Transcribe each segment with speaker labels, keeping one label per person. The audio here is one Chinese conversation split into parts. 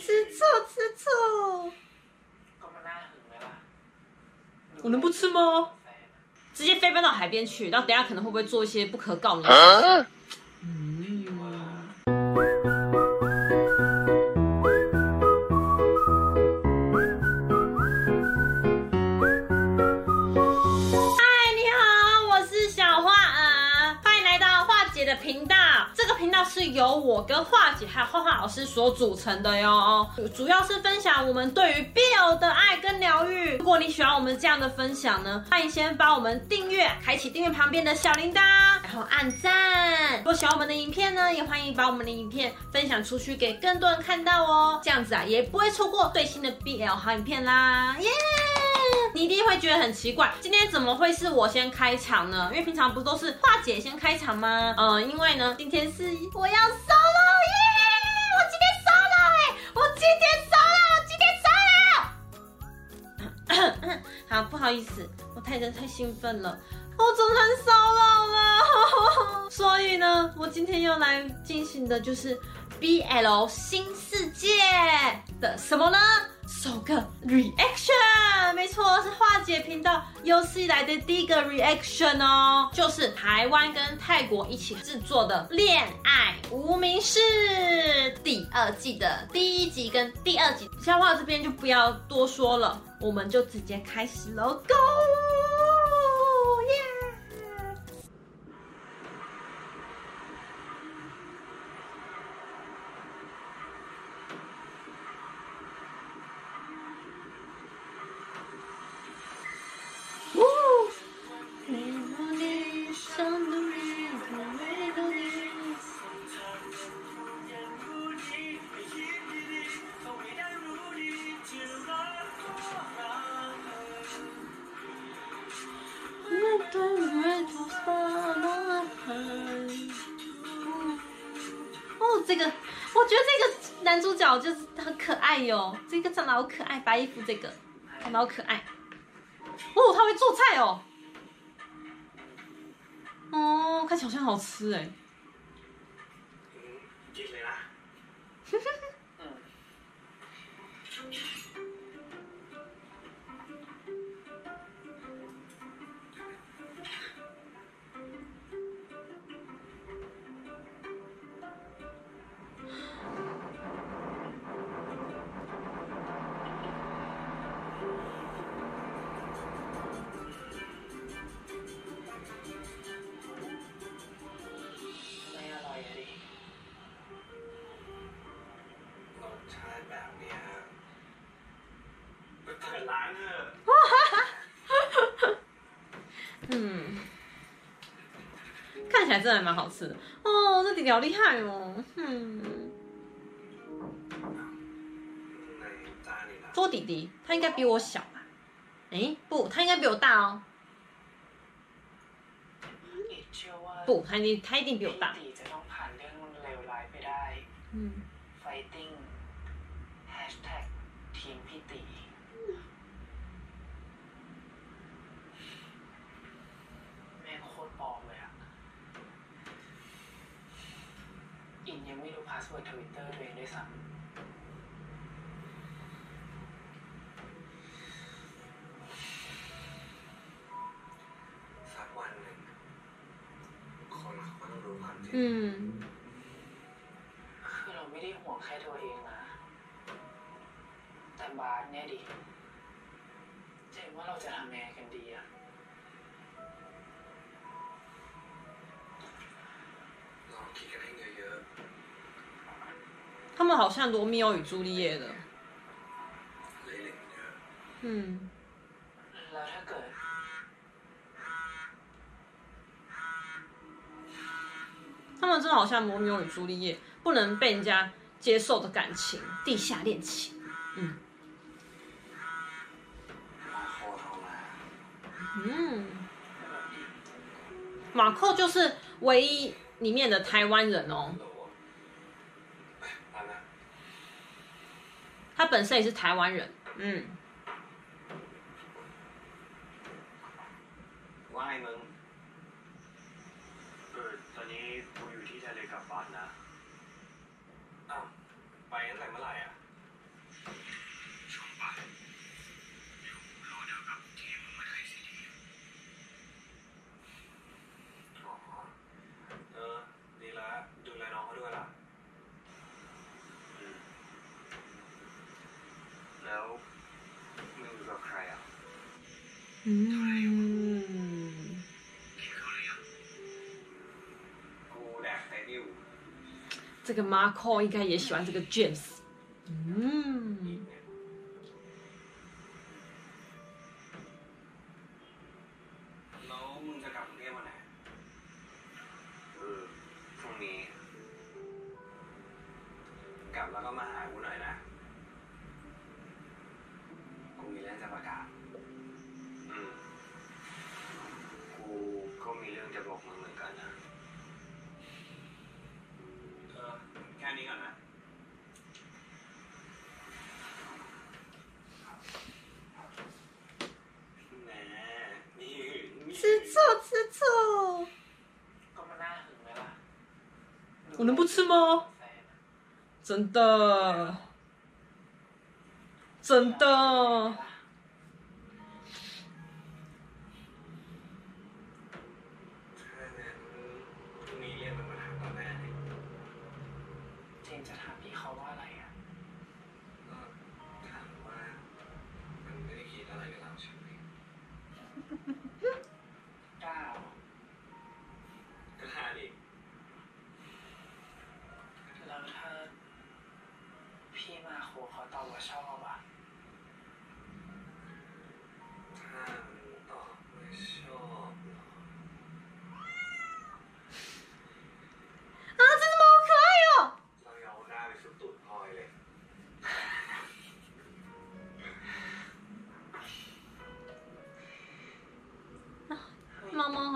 Speaker 1: 吃醋吃醋。我能不吃吗？直接飞奔到海边去，然后等下可能会不会做一些不可告人的事情？是由我跟画姐还有画画老师所组成的哟，主要是分享我们对于 BL 的爱跟疗愈。如果你喜欢我们这样的分享呢，欢迎先帮我们订阅，开启订阅旁边的小铃铛，然后按赞。如果喜欢我们的影片呢，也欢迎把我们的影片分享出去给更多人看到哦，这样子啊也不会错过最新的 BL 好影片啦，耶、你一定会觉得很奇怪，今天怎么会是我先开场呢？因为平常不都是樺姐先开场吗？嗯，因为呢，今天是我要 solo 耶！我今天 solo 哎！我今天 solo，今天 solo。好，不好意思，我太太太兴奋了，我总算 solo 了。所以呢，我今天要来进行的就是 BL 新世界的什么呢？首个 reaction，没错，是化解频道有史以来的第一个 reaction 哦，就是台湾跟泰国一起制作的《恋爱无名氏》第二季的第一集跟第二集，笑话这边就不要多说了，我们就直接开始喽，Go！白衣服这个长得好可爱。哦，他会做菜哦。哦，看起来好像好吃哎。嗯，看起来真的蛮好吃的哦，这弟弟好厉害哦，嗯，做弟弟，他应该比我小吧？哎，不，他应该比我大哦。不，他一定他一定比我大。嗯。
Speaker 2: สเวิร์ดทวิตเตอร์เองด้วยซ้ำสักวันหนึ่งคนเขาก็ต้อ
Speaker 3: งรู้
Speaker 2: ความจริง 他们好
Speaker 3: 像罗密欧与朱丽
Speaker 2: 叶的。嗯。他
Speaker 3: 们真的好像罗密欧与朱丽叶，不能被人家接受的感情，地
Speaker 2: 下恋情。嗯。嗯。马寇就是唯一里面的台湾
Speaker 1: 人哦。他本身也是台
Speaker 2: 湾人。嗯。嗯，这个 Marco 应该也喜欢这个 James。我能不吃吗？真的，
Speaker 1: 真的。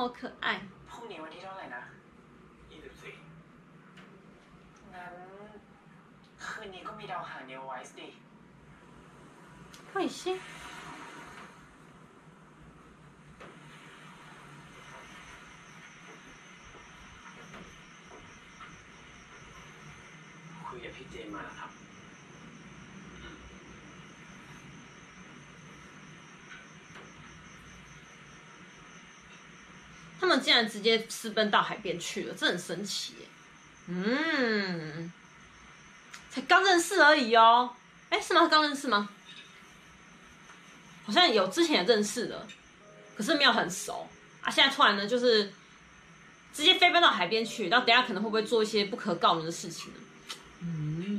Speaker 1: 好可爱。
Speaker 3: พรุ่งนี้วันที่เท่าไหร่นะ
Speaker 2: ยี่สิบสี่
Speaker 3: งั้น คืนนี้ก็มีดาวหางเนวไวส์ดิ
Speaker 1: 他们竟然直接私奔到海边去了，这很神奇。嗯，才刚认识而已哦。哎，是吗？刚认识吗？好像有之前也认识的，可是没有很熟啊。现在突然呢，就是直接飞奔到海边去，那等下可能会不会做一些不可告人的事情呢？嗯。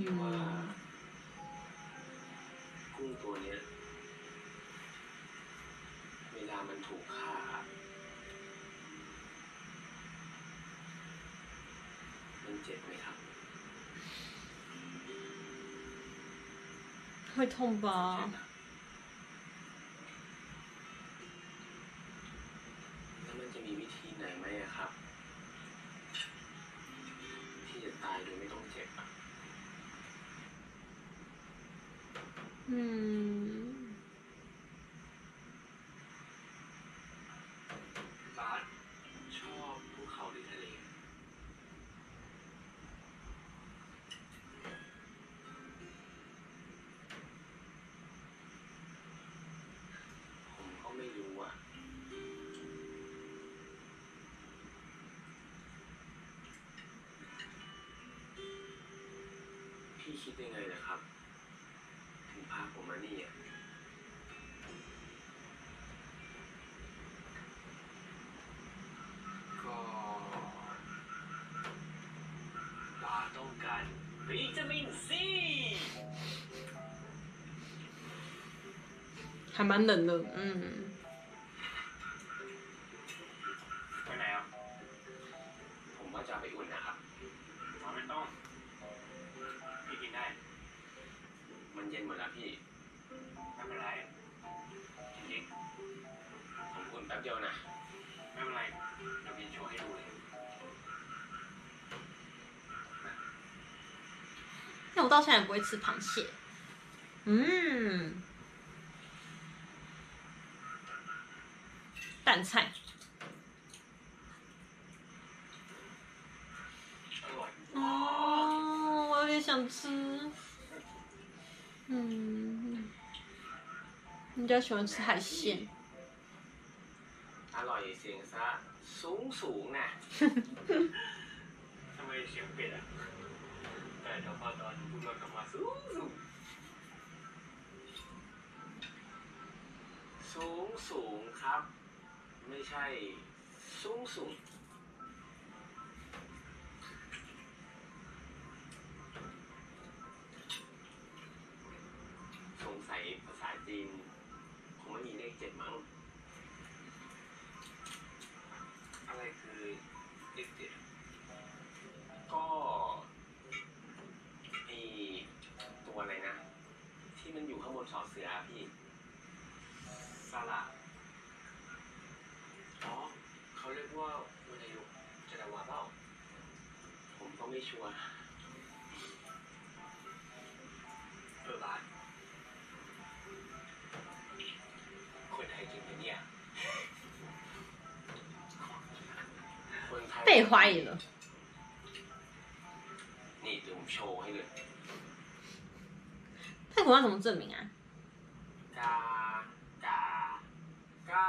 Speaker 1: 会痛
Speaker 2: พี่คิดยังไงนะครับ ถึงพาผมมานี่อ่ะ ก็บาสต้องการวิตามินซี
Speaker 1: 还蛮冷的。嗯，
Speaker 2: หมดแล้วพี่ ไม่เป็นไร จริงๆ ผมอุ่นแป๊บเดียวนะ ไม่เป็นไร เดี๋ยวกินโชว์ให้ดูเลย
Speaker 1: 那我到现在也不会吃螃蟹。嗯，蛋菜。
Speaker 2: อร่อย
Speaker 1: 哦，我有点想吃。 嗯，人家喜欢吃海鲜。
Speaker 2: อร่อยเสียงซะสูงสูงนะ ทำไมเสียงเป็ดอ่ะ แต่เดี๋ยวพอตอนพูดเรากลับมาสูงสูง สูงสูงครับ ไม่ใช่สูงสูง สงสัยภาษาจีนคงไม่มีเลขเจ็ดมั้ง
Speaker 4: อะไรคือเลขเจ็ด
Speaker 2: ก็ไอตัวอะไรนะ ที่มันอยู่ข้างบนสอเสืออะพี่
Speaker 4: สระอ๋อเขาเรียกว่าวันอายุจันทวาเปล่า
Speaker 2: ผมก็ไม่ชัวร์
Speaker 4: คนไทย
Speaker 1: 被怀疑了。
Speaker 2: นี่เดี๋ยวผมโชว์ให้เลย
Speaker 1: 泰国要怎么证明啊？
Speaker 2: กากากา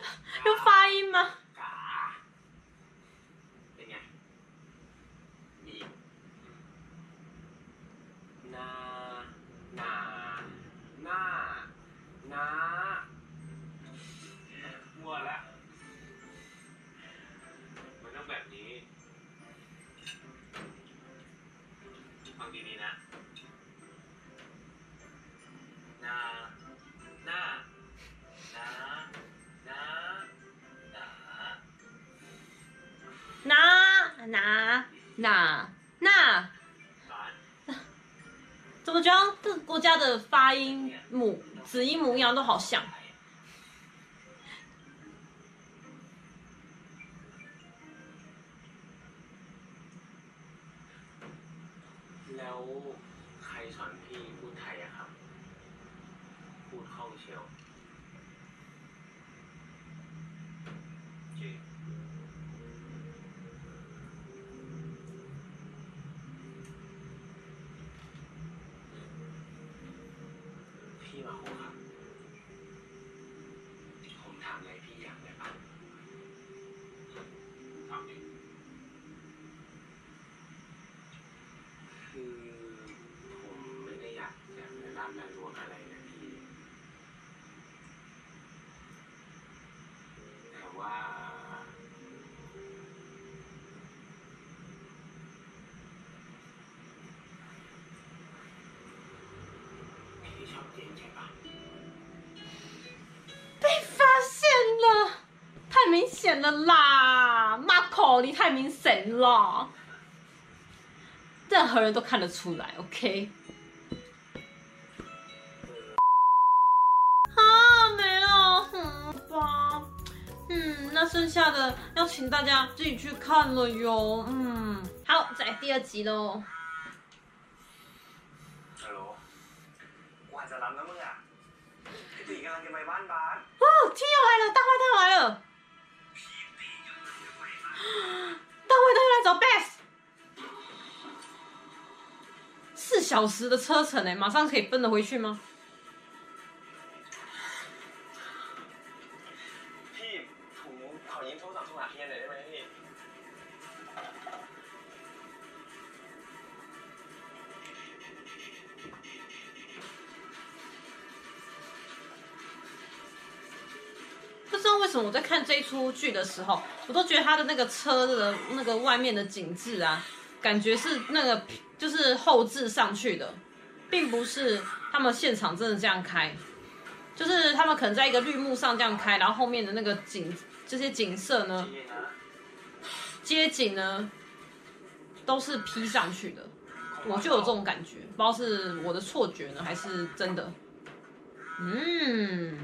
Speaker 1: 用发音吗？
Speaker 2: กาเป็นไงมีอีกนานา
Speaker 4: ฟังดีๆนะ นาหน้านานาหนา
Speaker 1: 拿拿拿那，
Speaker 4: บาส
Speaker 1: 怎么觉得各个国家的发音母子音母一样都好像？
Speaker 2: พี่มาค
Speaker 1: 显了啦，Marco 你太明显了，任何人都看得出来，OK。那剩下的要请大家自己去看了哟。嗯，好，再第二集
Speaker 4: 喽。Hello，我还在南门啊。你刚刚去买晚饭。
Speaker 1: 哦，天又来了，大坏蛋来了。大坏蛋又来找 Beth。四小时的车程哎，马上可以奔得回去吗？
Speaker 2: พี่ผมขอยืมโทรศัพท์โทรหาเฮียหน่อยได้ไหมพี่
Speaker 1: 什么我在看这一出剧的时候，我都觉得他的那个车的那个外面的景致啊，感觉是那个就是后置上去的，并不是他们现场真的这样开，就是他们可能在一个绿幕上这样开，然后后面的那个景这些景色呢，街景呢，都是 P 上去的，我就有这种感觉，不知道是我的错觉呢，还是真的，嗯。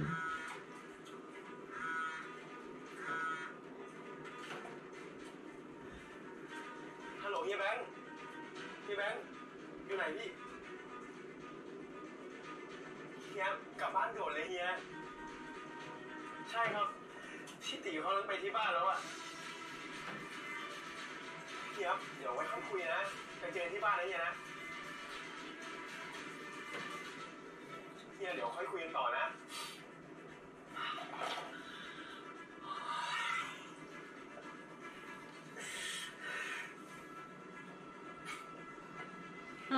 Speaker 2: แบงค์เฮียแบงค์อยู่ไหนพี่เฮียกลับบ้านด่วนเลยเฮียใช่ครับพี่ตีเขาไปที่บ้านแล้วอะเฮียเดี๋ยวไว้ค่อยคุยนะไปเจอที่บ้านนะเฮียนะเฮียเดี๋ยวค่อยคุยกันต่อนะ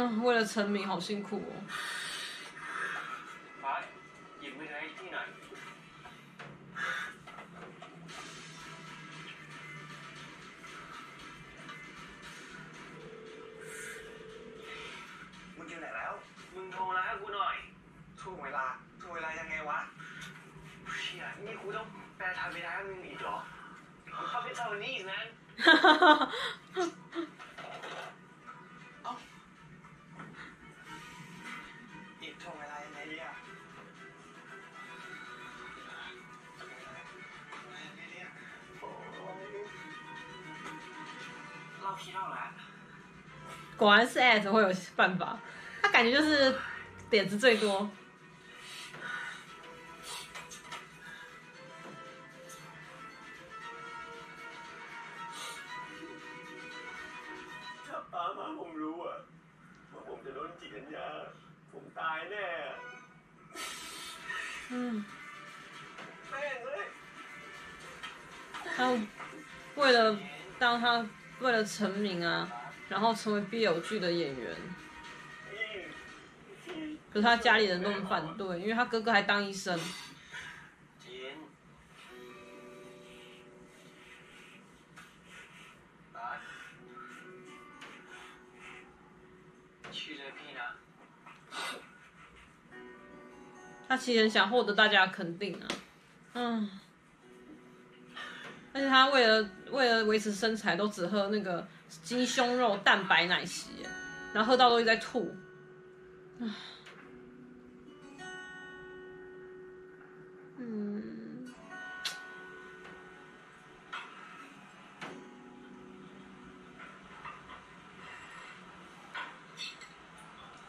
Speaker 1: 为了成名，好辛苦哦。
Speaker 2: ฉ
Speaker 1: 果然是 at 会有办法，他感觉就是点子最多。
Speaker 2: ถ้าป้ามาผมรู้อะว่าผมจะโดนจิตวิญญาผมตายแน่
Speaker 1: 嗯，
Speaker 2: แม่งเลย
Speaker 1: 他为了当他为了成名啊， 然后成为必有剧的演员，可是他家里人都很反对，因为他哥哥还当医生。他其实很想获得大家的肯定啊，嗯。而且他为了为了维持身材，都只喝那个鸡胸肉蛋白奶昔，然后喝到都一直在吐，嗯，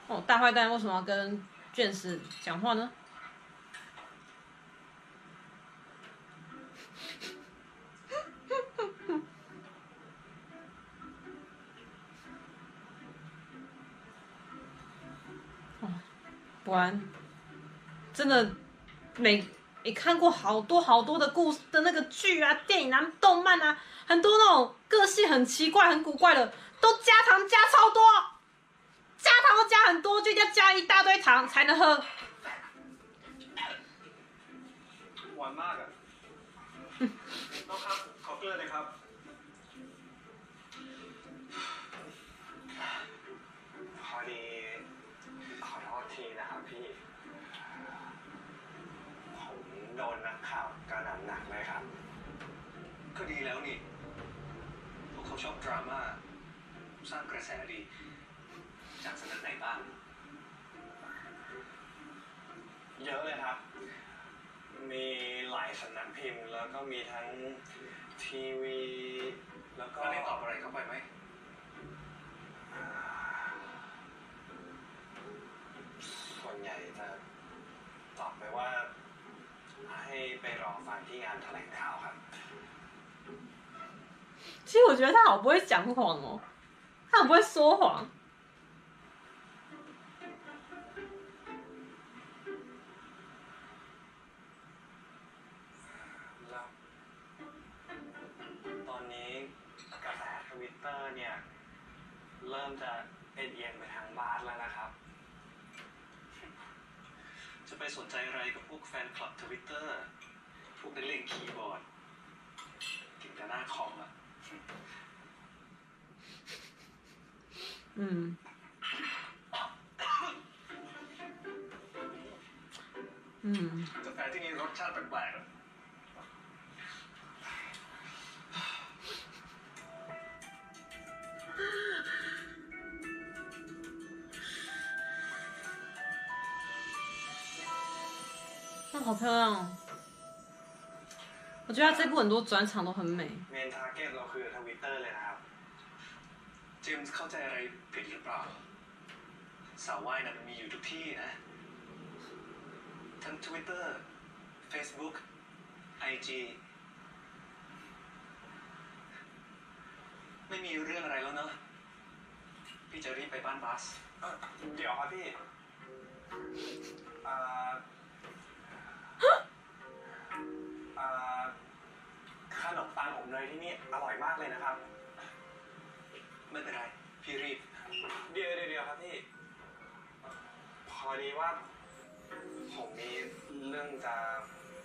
Speaker 1: 哦，大坏蛋为什么要跟卷石讲话呢？果然，真的每你看过好多好多的故事的那个剧啊、电影啊、动漫啊，很多那种个性很奇怪、很古怪的，都加糖加超多，加糖都加很多，就一定要加一大堆糖才能喝。
Speaker 4: หวานมากอะน้องครับ ขอเกลือเลยครับ ดราม่าสร้างกระแสดี จากสำนักไหนบ้าง เยอะเลยครับ มีหลายสำนักพิมพ์แล้วก็มีทั้งทีวี แล้วก็ได้ตอบอะไรเข้าไปไหมอ่าส่วนใหญ่จะตอบไปว่าให้ไปรอฟังที่งานแถลงข่าวครับ
Speaker 1: 其实我觉得他好不会讲谎哦，他很不
Speaker 4: 会说谎。
Speaker 1: 嗯，嗯，
Speaker 4: กาแฟที่นี่รสชาติแปลกๆอะ
Speaker 1: 那、好漂亮哦！我觉得他这部很多转场都很美。
Speaker 4: เมนทาร์เก็ตเราคือทวิตเตอร์เลยนะครับ เจมส์เข้าใจอะไร ผิดหรือเปล่าสาวว่ายนะมันมีอยู่ทุกที่นะ ทั้ง Twitter Facebook IG ไม่มีเรื่องอะไรแล้วเนอะพี่จะรีบไปบ้านบัส เดี๋ยวครับพี่อ่าอ่าขนมปังอบเนยที่นี่อร่อยมากเลยนะครับ ไม่เป็นไร พี่รีบ เดี๋ยวเดี๋ยวเดี๋ยวครับพี่ พอดีว่า ผมมีเรื่องจะ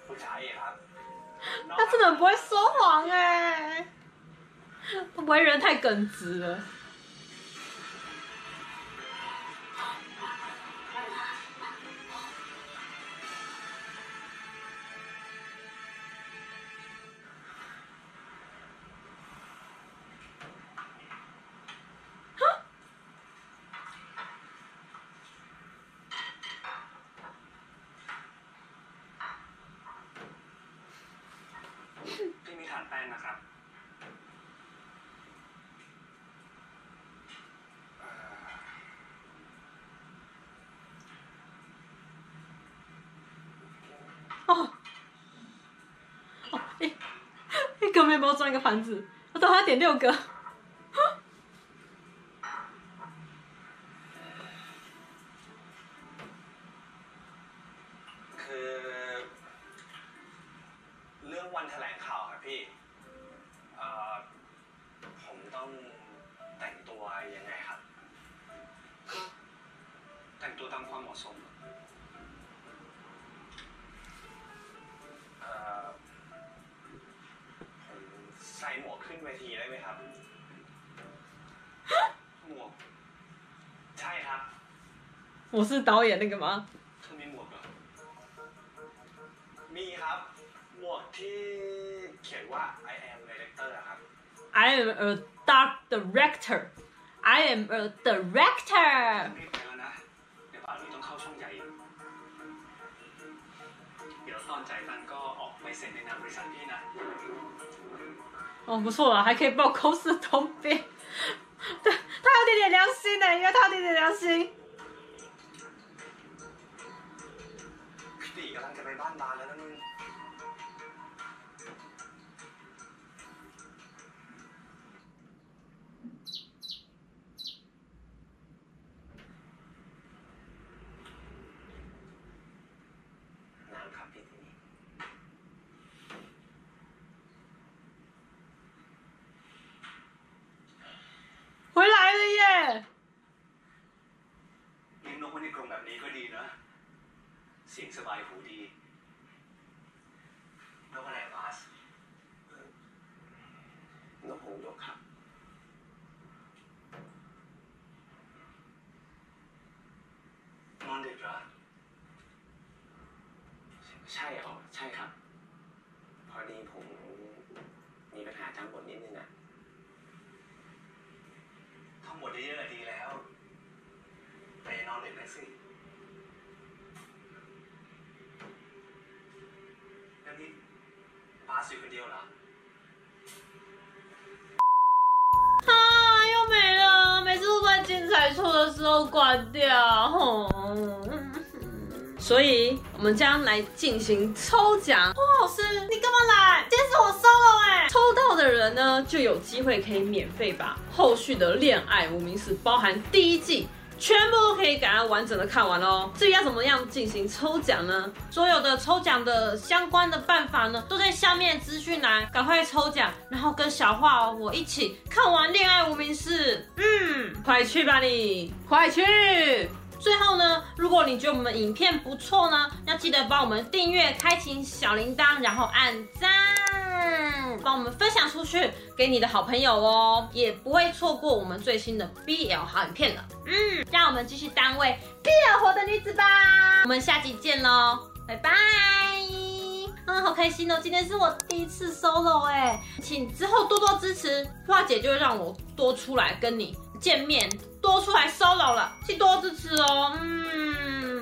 Speaker 4: ปรึกษาเองครับ
Speaker 1: 他真的很不会说谎哎，他为人太耿直了。 哦哦，一一个面包装一个盘子，我等下要点六
Speaker 4: 个。 นเวทีได้ไหมครับ หมวก ใช่ครับ
Speaker 1: 我是导演那个吗？
Speaker 4: เธอมีหมวกเหรอ มีครับ หมวกที่เขียนว่า I am director อะครับ
Speaker 1: I am a dark director. I am a director.
Speaker 4: รีบไปแล้วนะ เดี๋ยวป่านนี้ต้องเข้าช่องใหญ่อีกเดี๋ยวตอนจ่ายตังค์ก็ออกไปเซ็นในนามบริษัทพี่นะ
Speaker 1: 哦，不错了，还可以报公司通病。对，他有点点良心呢，因为他有点点良心。
Speaker 4: นกรงแบบนี้ก็ดีนะเสียงสบายหูดีนกอะไรบาสนกหงส์หยกครับนอนดึกเหรอใช่เหรอใช่ครับ พอดีผมมีปัญหาจำบทนิดนึงอะท่องบทเยอะ
Speaker 1: 掉。所以，我们将来进行抽奖。哇，老师，你干嘛来？今天是我 solo 哎！抽到的人呢，就有机会可以免费把后续的《恋爱无名氏》包含第一季。全部都可以赶快完整的看完哦。至于要怎么样进行抽奖呢？所有的抽奖的相关的办法呢，都在下面资讯栏，赶快抽奖，然后跟小画哦我一起看完《恋爱无名氏》。嗯，快去吧你，快去！最后呢，如果你觉得我们影片不错呢，要记得帮我们订阅、开启小铃铛，然后按赞，帮我们分享出去给你的好朋友哦，也不会错过我们最新的 BL 好影片了。嗯，让我们继续当位 BL 活的女子吧。我们下集见喽，拜拜。嗯，好开心哦，今天是我第一次 solo 哎，请之后多多支持，花姐就会让我多出来跟你见面，多出来 solo 了，请多支持哦。嗯。